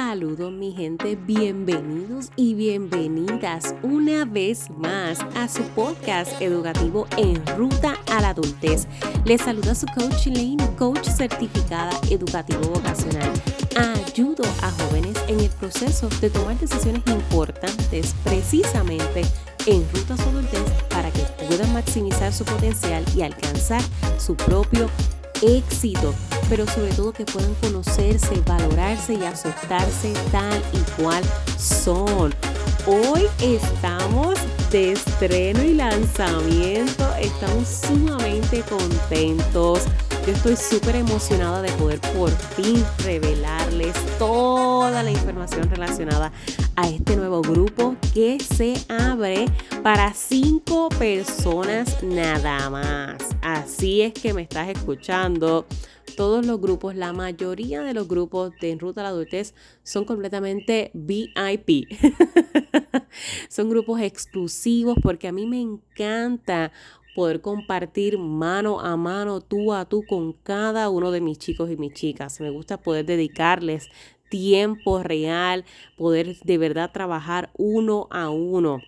Saludos mi gente, bienvenidos y bienvenidas una vez más a su podcast educativo En Ruta a la Adultez. Les saluda su coach Lane, coach certificada educativo vocacional. Ayudo a jóvenes en el proceso de tomar decisiones importantes precisamente en ruta a su adultez para que puedan maximizar su potencial y alcanzar su propio éxito, pero sobre todo que puedan conocerse, valorarse y aceptarse tal y cual son. Hoy estamos de estreno y lanzamiento, estamos sumamente contentos. Yo estoy súper emocionada de poder por fin revelarles toda la información relacionada a este nuevo grupo que se abre para cinco personas nada más. Así es que me estás escuchando. Todos los grupos, la mayoría de los grupos de En Ruta a la Adultez son completamente VIP. son grupos exclusivos porque a mí me encanta poder compartir mano a mano, tú a tú con cada uno de mis chicos y mis chicas. Me gusta poder dedicarles tiempo real, poder de verdad trabajar uno a uno.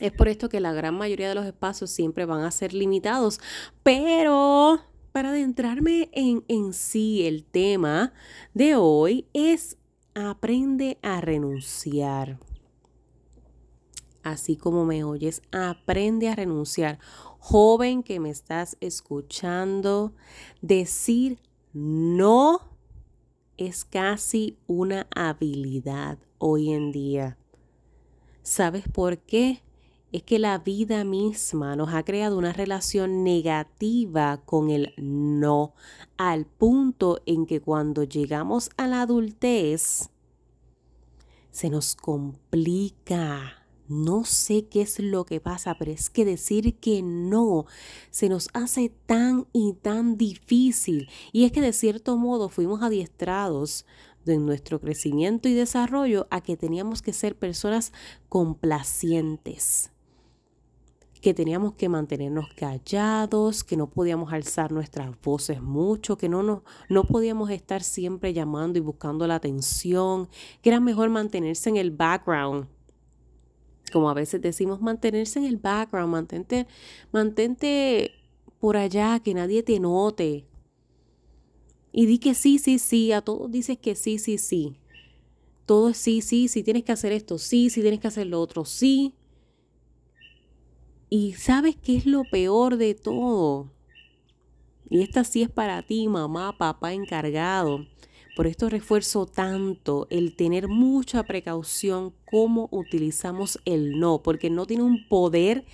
Es por esto que la gran mayoría de los espacios siempre van a ser limitados, pero para adentrarme en, en sí el tema de hoy es aprende a renunciar. Así como me oyes, aprende a renunciar. Joven que me estás escuchando, decir no es casi una habilidad hoy en día. ¿Sabes por qué? es que la vida misma nos ha creado una relación negativa con el no, al punto en que cuando llegamos a la adultez, se nos complica. No sé qué es lo que pasa, pero es que decir que no se nos hace tan y tan difícil. Y es que de cierto modo fuimos adiestrados en nuestro crecimiento y desarrollo a que teníamos que ser personas complacientes que teníamos que mantenernos callados, que no podíamos alzar nuestras voces mucho, que no, no, no podíamos estar siempre llamando y buscando la atención, que era mejor mantenerse en el background. Como a veces decimos, mantenerse en el background, mantente, mantente por allá, que nadie te note. Y di que sí, sí, sí, a todos dices que sí, sí, sí. Todo es sí, sí, sí, tienes que hacer esto, sí, sí, tienes que hacer lo otro, sí. Y sabes qué es lo peor de todo. Y esta sí es para ti, mamá, papá encargado. Por esto refuerzo tanto el tener mucha precaución cómo utilizamos el no, porque no tiene un poder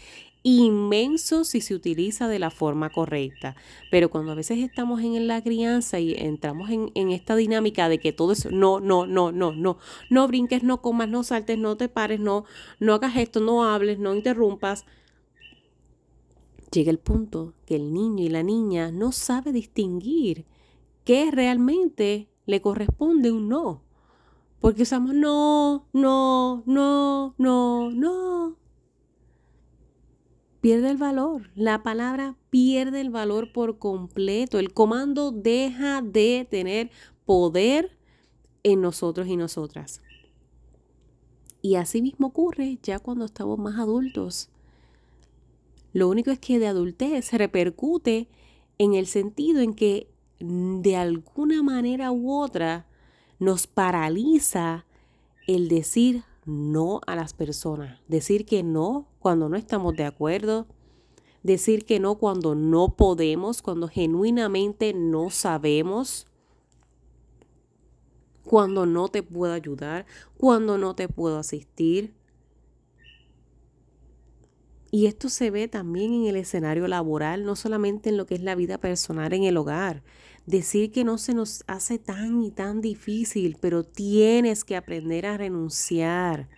inmenso si se utiliza de la forma correcta. Pero cuando a veces estamos en la crianza y entramos en, esta dinámica de que todo es no, no, no, no, no, no brinques, no comas, no saltes, no te pares, no, no hagas esto, no hables, no interrumpas llega el punto que el niño y la niña no sabe distinguir qué realmente le corresponde un no. Porque usamos no, no, no, no, no. Pierde el valor. La palabra pierde el valor por completo. El comando deja de tener poder en nosotros y nosotras. Y así mismo ocurre ya cuando estamos más adultos. Lo único es que de adultez se repercute en el sentido en que de alguna manera u otra nos paraliza el decir no a las personas, decir que no cuando no estamos de acuerdo, decir que no cuando no podemos, cuando genuinamente no sabemos, cuando no te puedo ayudar, cuando no te puedo asistir. Y esto se ve también en el escenario laboral, no solamente en lo que es la vida personal en el hogar. Decir que no se nos hace tan y tan difícil, pero tienes que aprender a renunciar.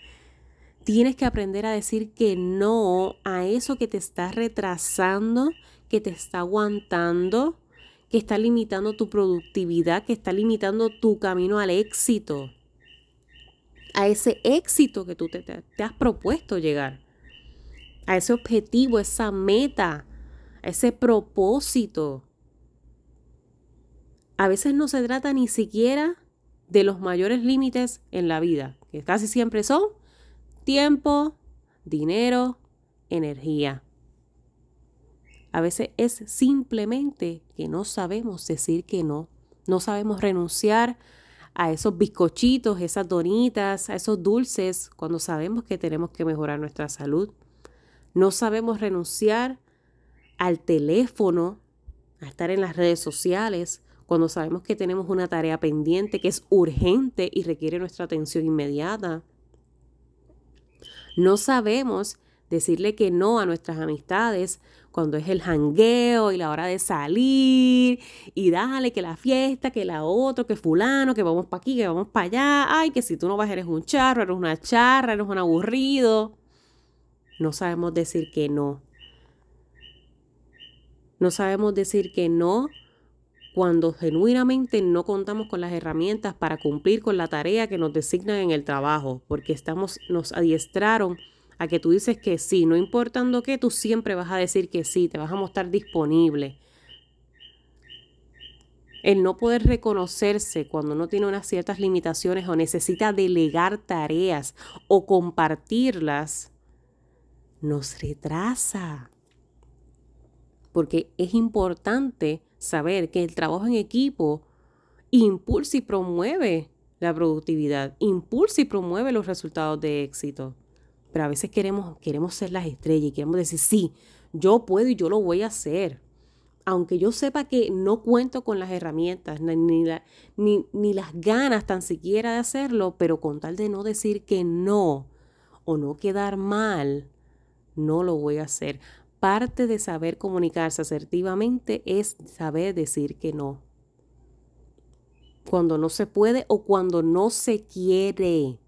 Tienes que aprender a decir que no a eso que te está retrasando, que te está aguantando, que está limitando tu productividad, que está limitando tu camino al éxito. A ese éxito que tú te, te has propuesto llegar a ese objetivo, esa meta, a ese propósito. A veces no se trata ni siquiera de los mayores límites en la vida, que casi siempre son tiempo, dinero, energía. A veces es simplemente que no sabemos decir que no, no sabemos renunciar a esos bizcochitos, esas donitas, a esos dulces, cuando sabemos que tenemos que mejorar nuestra salud. No sabemos renunciar al teléfono, a estar en las redes sociales, cuando sabemos que tenemos una tarea pendiente que es urgente y requiere nuestra atención inmediata. No sabemos decirle que no a nuestras amistades cuando es el jangueo y la hora de salir y dale que la fiesta, que la otra, que fulano, que vamos para aquí, que vamos para allá, ay, que si tú no vas eres un charro, eres una charra, eres un aburrido. No sabemos decir que no. No sabemos decir que no cuando genuinamente no contamos con las herramientas para cumplir con la tarea que nos designan en el trabajo, porque estamos, nos adiestraron a que tú dices que sí, no importando qué, tú siempre vas a decir que sí, te vas a mostrar disponible. El no poder reconocerse cuando no tiene unas ciertas limitaciones o necesita delegar tareas o compartirlas, nos retrasa. Porque es importante saber que el trabajo en equipo impulsa y promueve la productividad, impulsa y promueve los resultados de éxito. Pero a veces queremos, queremos ser las estrellas y queremos decir, sí, yo puedo y yo lo voy a hacer. Aunque yo sepa que no cuento con las herramientas ni, ni, ni las ganas tan siquiera de hacerlo, pero con tal de no decir que no o no quedar mal, no lo voy a hacer. Parte de saber comunicarse asertivamente es saber decir que no. Cuando no se puede o cuando no se quiere.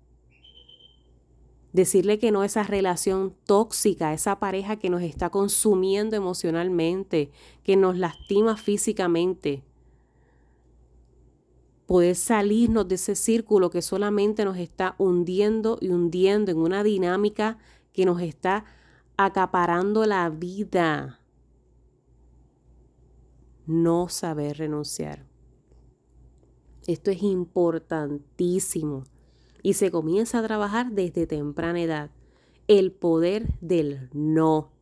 Decirle que no a esa relación tóxica, esa pareja que nos está consumiendo emocionalmente, que nos lastima físicamente. Poder salirnos de ese círculo que solamente nos está hundiendo y hundiendo en una dinámica que nos está acaparando la vida. No saber renunciar. Esto es importantísimo y se comienza a trabajar desde temprana edad. El poder del no.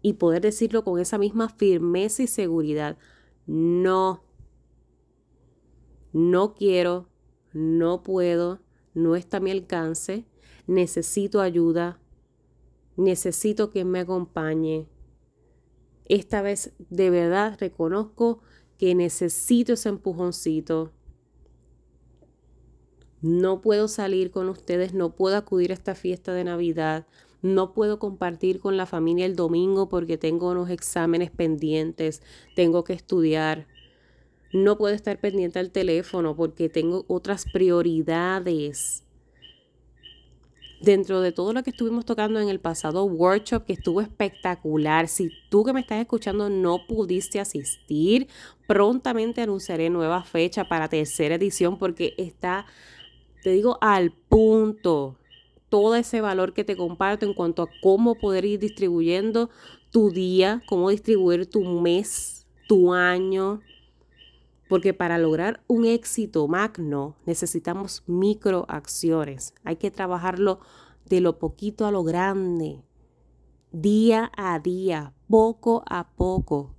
Y poder decirlo con esa misma firmeza y seguridad. No. No quiero, no puedo, no está a mi alcance, necesito ayuda, necesito que me acompañe. Esta vez de verdad reconozco que necesito ese empujoncito. No puedo salir con ustedes, no puedo acudir a esta fiesta de Navidad, no puedo compartir con la familia el domingo porque tengo unos exámenes pendientes, tengo que estudiar. No puedo estar pendiente al teléfono porque tengo otras prioridades dentro de todo lo que estuvimos tocando en el pasado workshop, que estuvo espectacular, si tú que me estás escuchando no pudiste asistir, prontamente anunciaré nueva fecha para tercera edición porque está, te digo, al punto. Todo ese valor que te comparto en cuanto a cómo poder ir distribuyendo tu día, cómo distribuir tu mes, tu año, porque para lograr un éxito magno necesitamos microacciones. Hay que trabajarlo de lo poquito a lo grande, día a día, poco a poco.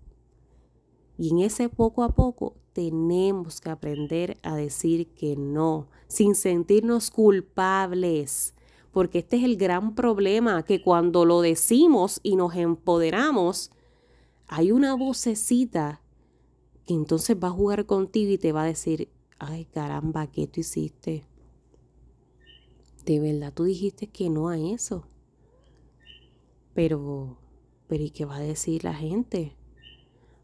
Y en ese poco a poco tenemos que aprender a decir que no, sin sentirnos culpables. Porque este es el gran problema, que cuando lo decimos y nos empoderamos, hay una vocecita que entonces va a jugar contigo y te va a decir, ay caramba, ¿qué tú hiciste? De verdad tú dijiste que no a eso. Pero, pero ¿y qué va a decir la gente?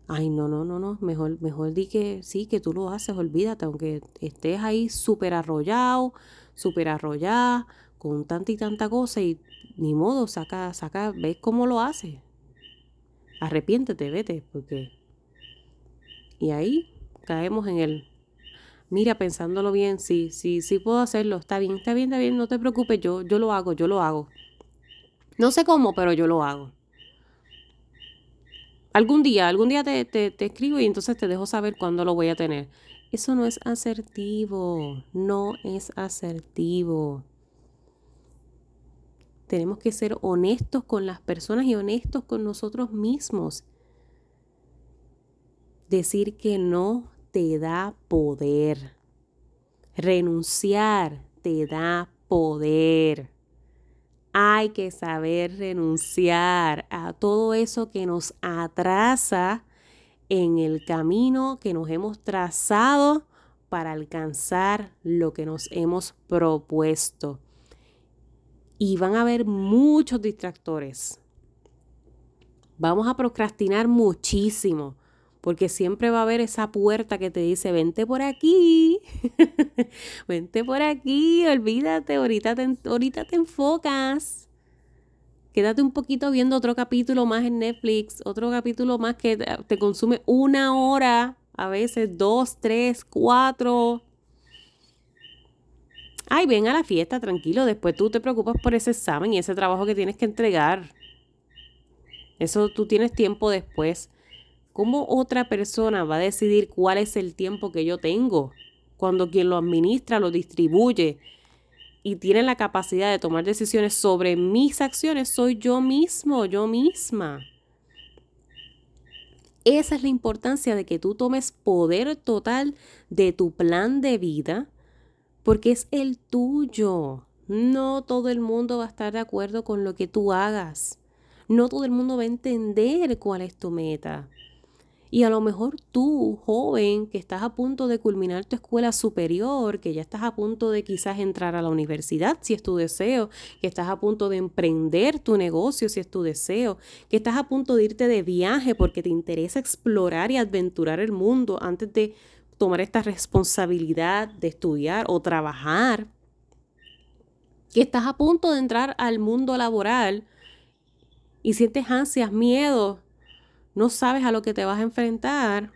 Ay, no, no, no, no, mejor, mejor di que sí, que tú lo haces, olvídate, aunque estés ahí súper arrollado, súper arrollada, con tanta y tanta cosa y ni modo, saca, saca, ves cómo lo hace. Arrepiéntete, vete, porque y ahí caemos en el, mira, pensándolo bien, sí, sí, sí puedo hacerlo, está bien, está bien, está bien, no te preocupes, yo, yo lo hago, yo lo hago. No sé cómo, pero yo lo hago. Algún día, algún día te, te, te escribo y entonces te dejo saber cuándo lo voy a tener. Eso no es asertivo, no es asertivo. Tenemos que ser honestos con las personas y honestos con nosotros mismos. Decir que no te da poder. Renunciar te da poder. Hay que saber renunciar a todo eso que nos atrasa en el camino que nos hemos trazado para alcanzar lo que nos hemos propuesto. Y van a haber muchos distractores. Vamos a procrastinar muchísimo, porque siempre va a haber esa puerta que te dice, vente por aquí, vente por aquí, olvídate, ahorita te, ahorita te enfocas quédate un poquito viendo otro capítulo más en Netflix, otro capítulo más que te consume una hora, a veces dos, tres, cuatro. Ay, ven a la fiesta, tranquilo, después tú te preocupas por ese examen y ese trabajo que tienes que entregar. Eso tú tienes tiempo después. ¿Cómo otra persona va a decidir cuál es el tiempo que yo tengo? Cuando quien lo administra, lo distribuye, y tiene la capacidad de tomar decisiones sobre mis acciones soy yo mismo, yo misma. Esa es la importancia de que tú tomes poder total de tu plan de vida, porque es el tuyo. No todo el mundo va a estar de acuerdo con lo que tú hagas. No todo el mundo va a entender cuál es tu meta. Y a lo mejor tú, joven, que estás a punto de culminar tu escuela superior, que ya estás a punto de quizás entrar a la universidad, si es tu deseo, que estás a punto de emprender tu negocio, si es tu deseo, que estás a punto de irte de viaje porque te interesa explorar y aventurar el mundo antes de tomar esta responsabilidad de estudiar o trabajar, que estás a punto de entrar al mundo laboral y sientes ansias, miedo no sabes a lo que te vas a enfrentar,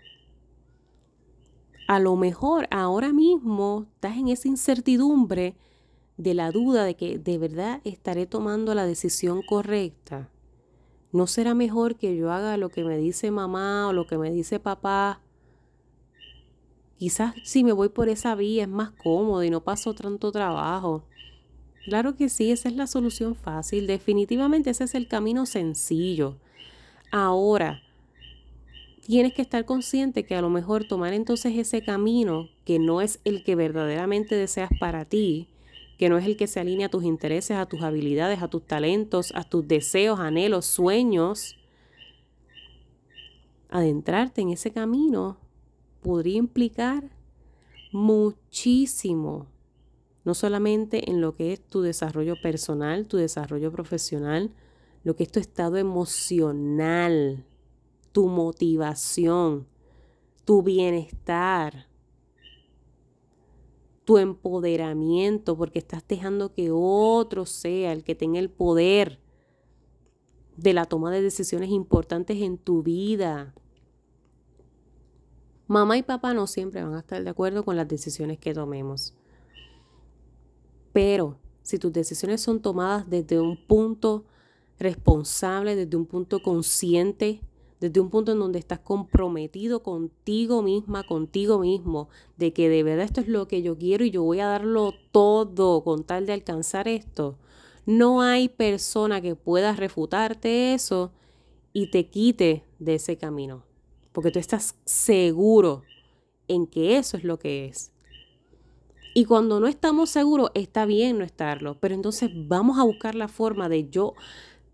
a lo mejor ahora mismo estás en esa incertidumbre de la duda de que de verdad estaré tomando la decisión correcta. ¿No será mejor que yo haga lo que me dice mamá o lo que me dice papá? Quizás si me voy por esa vía es más cómodo y no paso tanto trabajo. Claro que sí, esa es la solución fácil. Definitivamente ese es el camino sencillo. Ahora, tienes que estar consciente que a lo mejor tomar entonces ese camino que no es el que verdaderamente deseas para ti, que no es el que se alinea a tus intereses, a tus habilidades, a tus talentos, a tus deseos, anhelos, sueños, adentrarte en ese camino podría implicar muchísimo, no solamente en lo que es tu desarrollo personal, tu desarrollo profesional, lo que es tu estado emocional, tu motivación, tu bienestar, tu empoderamiento, porque estás dejando que otro sea el que tenga el poder de la toma de decisiones importantes en tu vida. Mamá y papá no siempre van a estar de acuerdo con las decisiones que tomemos. Pero si tus decisiones son tomadas desde un punto responsable, desde un punto consciente, desde un punto en donde estás comprometido contigo misma, contigo mismo, de que de verdad esto es lo que yo quiero y yo voy a darlo todo con tal de alcanzar esto. No hay persona que pueda refutarte eso y te quite de ese camino, porque tú estás seguro en que eso es lo que es. Y cuando no estamos seguros, está bien no estarlo, pero entonces vamos a buscar la forma de yo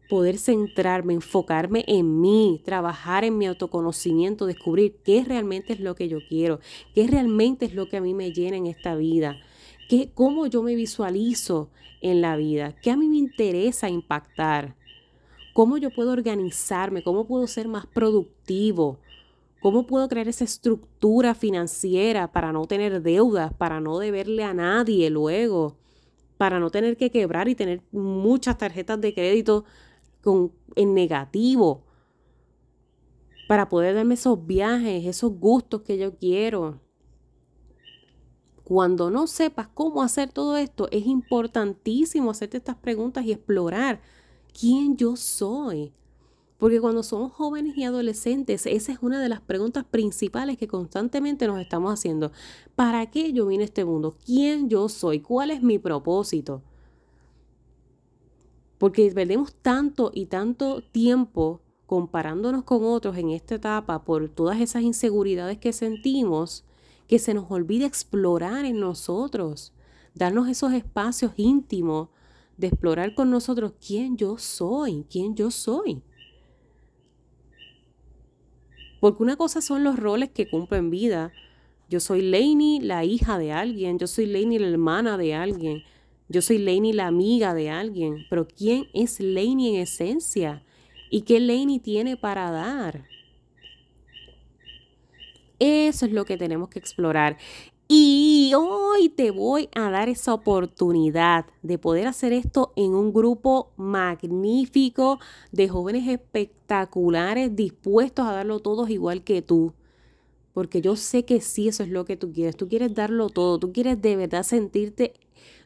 poder centrarme, enfocarme en mí, trabajar en mi autoconocimiento, descubrir qué realmente es lo que yo quiero, qué realmente es lo que a mí me llena en esta vida, qué, cómo yo me visualizo en la vida, qué a mí me interesa impactar, cómo yo puedo organizarme, cómo puedo ser más productivo, cómo puedo crear esa estructura financiera para no tener deudas, para no deberle a nadie luego para no tener que quebrar y tener muchas tarjetas de crédito en negativo para poder darme esos viajes, esos gustos que yo quiero. Cuando no sepas cómo hacer todo esto, es importantísimo hacerte estas preguntas y explorar quién yo soy, Porque cuando somos jóvenes y adolescentes, esa es una de las preguntas principales que constantemente nos estamos haciendo. ¿Para qué yo vine a este mundo? ¿Quién yo soy? ¿Cuál es mi propósito? Porque perdemos tanto y tanto tiempo comparándonos con otros en esta etapa por todas esas inseguridades que sentimos, que se nos olvida explorar en nosotros, darnos esos espacios íntimos de explorar con nosotros quién yo soy, quién yo soy. Porque una cosa son los roles que cumplo en vida. Yo soy Lainey, la hija de alguien. Yo soy Lainey, la hermana de alguien. Yo soy Lainey, la amiga de alguien. Pero ¿quién es Lainey en esencia? ¿Y qué Lainey tiene para dar? Eso es lo que tenemos que explorar. Y hoy te voy a dar esa oportunidad de poder hacer esto en un grupo magnífico de jóvenes espectaculares dispuestos a darlo todos igual que tú. Porque yo sé que sí, eso es lo que tú quieres. Tú quieres darlo todo. Tú quieres de verdad sentirte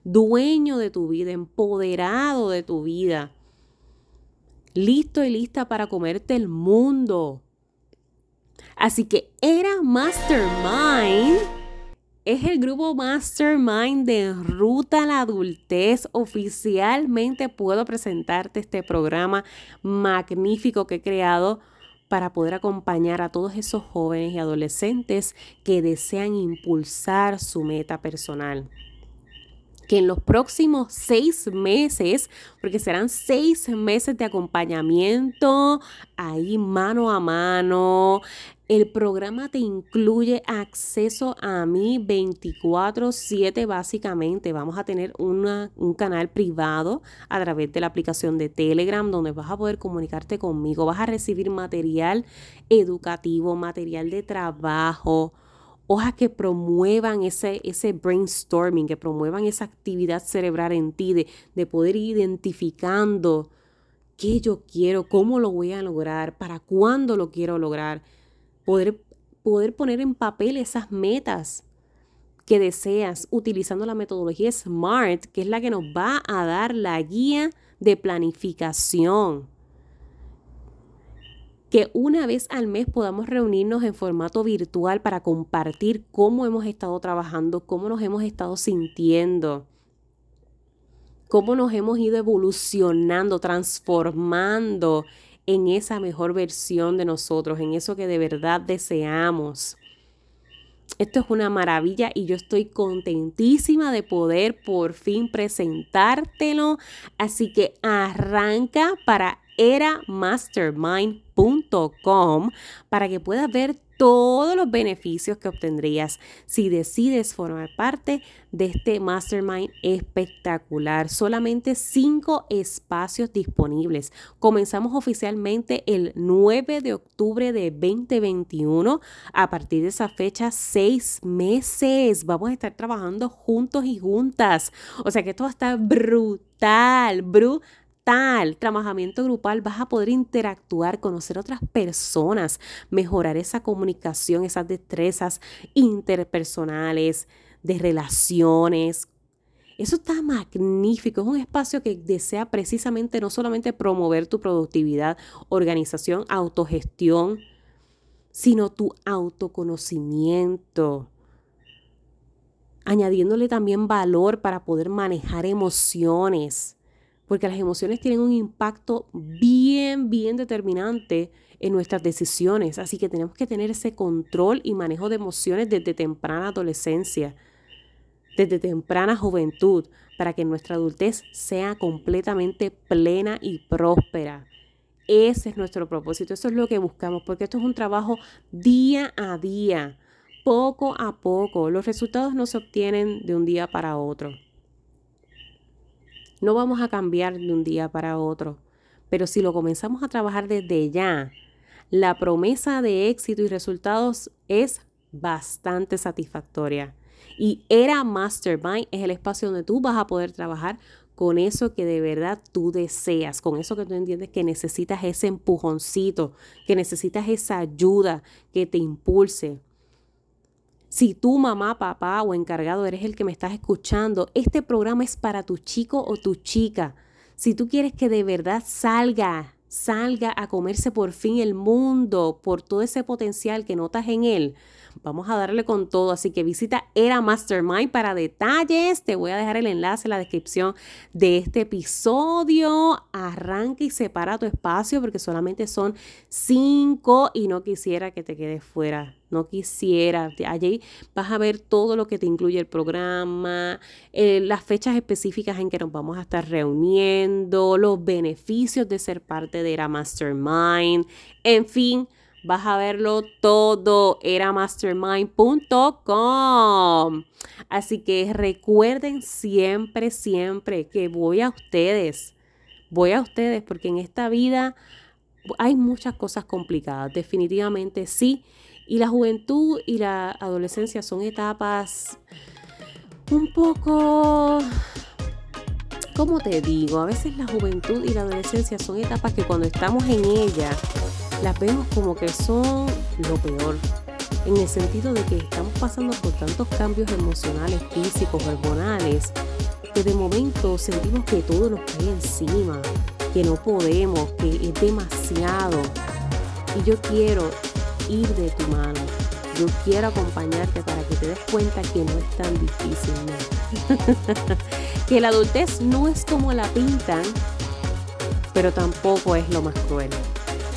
dueño de tu vida, empoderado de tu vida. Listo y lista para comerte el mundo. Así que era Mastermind es el grupo Mastermind de Ruta a la Adultez. Oficialmente puedo presentarte este programa magnífico que he creado para poder acompañar a todos esos jóvenes y adolescentes que desean impulsar su meta personal que en los próximos seis meses, porque serán seis meses de acompañamiento ahí mano a mano, el programa te incluye acceso a mí 24/7 básicamente. Vamos a tener un canal privado a través de la aplicación de Telegram donde vas a poder comunicarte conmigo. Vas a recibir material educativo, material de trabajo, hojas que promuevan ese, ese brainstorming, que promuevan esa actividad cerebral en ti, de, de poder ir identificando qué yo quiero, cómo lo voy a lograr, para cuándo lo quiero lograr poder, poder poner en papel esas metas que deseas utilizando la metodología SMART, que es la que nos va a dar la guía de planificación. Que una vez al mes podamos reunirnos en formato virtual para compartir cómo hemos estado trabajando, cómo nos hemos estado sintiendo, cómo nos hemos ido evolucionando, transformando en esa mejor versión de nosotros, en eso que de verdad deseamos. Esto es una maravilla y yo estoy contentísima de poder por fin presentártelo. Así que arranca para eramastermind.com para que puedas ver todos los beneficios que obtendrías si decides formar parte de este mastermind espectacular. Solamente cinco espacios disponibles. Comenzamos oficialmente el 9 de octubre de 2021. A partir de esa fecha, seis meses. Vamos a estar trabajando juntos y juntas. O sea que esto va a estar brutal, brutal tal trabajamiento grupal vas a poder interactuar, conocer otras personas, mejorar esa comunicación, esas destrezas interpersonales, de relaciones. Eso está magnífico, es un espacio que desea precisamente no solamente promover tu productividad, organización, autogestión, sino tu autoconocimiento añadiéndole también valor para poder manejar emociones, porque las emociones tienen un impacto bien, bien determinante en nuestras decisiones. Así que tenemos que tener ese control y manejo de emociones desde temprana adolescencia, desde temprana juventud, para que nuestra adultez sea completamente plena y próspera. Ese es nuestro propósito, eso es lo que buscamos, porque esto es un trabajo día a día, poco a poco. Los resultados no se obtienen de un día para otro. No vamos a cambiar de un día para otro, pero si lo comenzamos a trabajar desde ya, la promesa de éxito y resultados es bastante satisfactoria. Y Era Mastermind es el espacio donde tú vas a poder trabajar con eso que de verdad tú deseas, con eso que tú entiendes que necesitas ese empujoncito, que necesitas esa ayuda que te impulse. Si tú, mamá, papá o encargado eres el que me estás escuchando, este programa es para tu chico o tu chica. Si tú quieres que de verdad salga salga a comerse por fin el mundo por todo ese potencial que notas en él. Vamos a darle con todo, así que visita Era Mastermind para detalles. Te voy a dejar el enlace en la descripción de este episodio. Arranca y separa tu espacio porque solamente son cinco y no quisiera que te quedes fuera. No quisiera. Allí vas a ver todo lo que te incluye el programa, eh, las fechas específicas en que nos vamos a estar reuniendo, los beneficios de ser parte de Era Mastermind, en fin Vas a verlo todo, era mastermind.com. Así que recuerden siempre, siempre que voy a ustedes. Voy a ustedes porque en esta vida hay muchas cosas complicadas, definitivamente sí. Y la juventud y la adolescencia son etapas un poco ¿cómo te digo? A veces la juventud y la adolescencia son etapas que cuando estamos en ella las vemos como que son lo peor, en el sentido de que estamos pasando por tantos cambios emocionales, físicos, hormonales, que de momento sentimos que todo nos cae encima, que no podemos, que es demasiado. Y yo quiero ir de tu mano. Yo quiero acompañarte para que te des cuenta que no es tan difícil. que la adultez no es como la pintan, pero tampoco es lo más cruel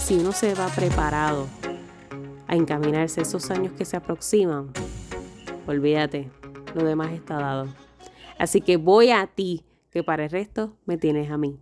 si uno se va preparado a encaminarse esos años que se aproximan, olvídate, lo demás está dado. Así que voy a ti, que para el resto me tienes a mí.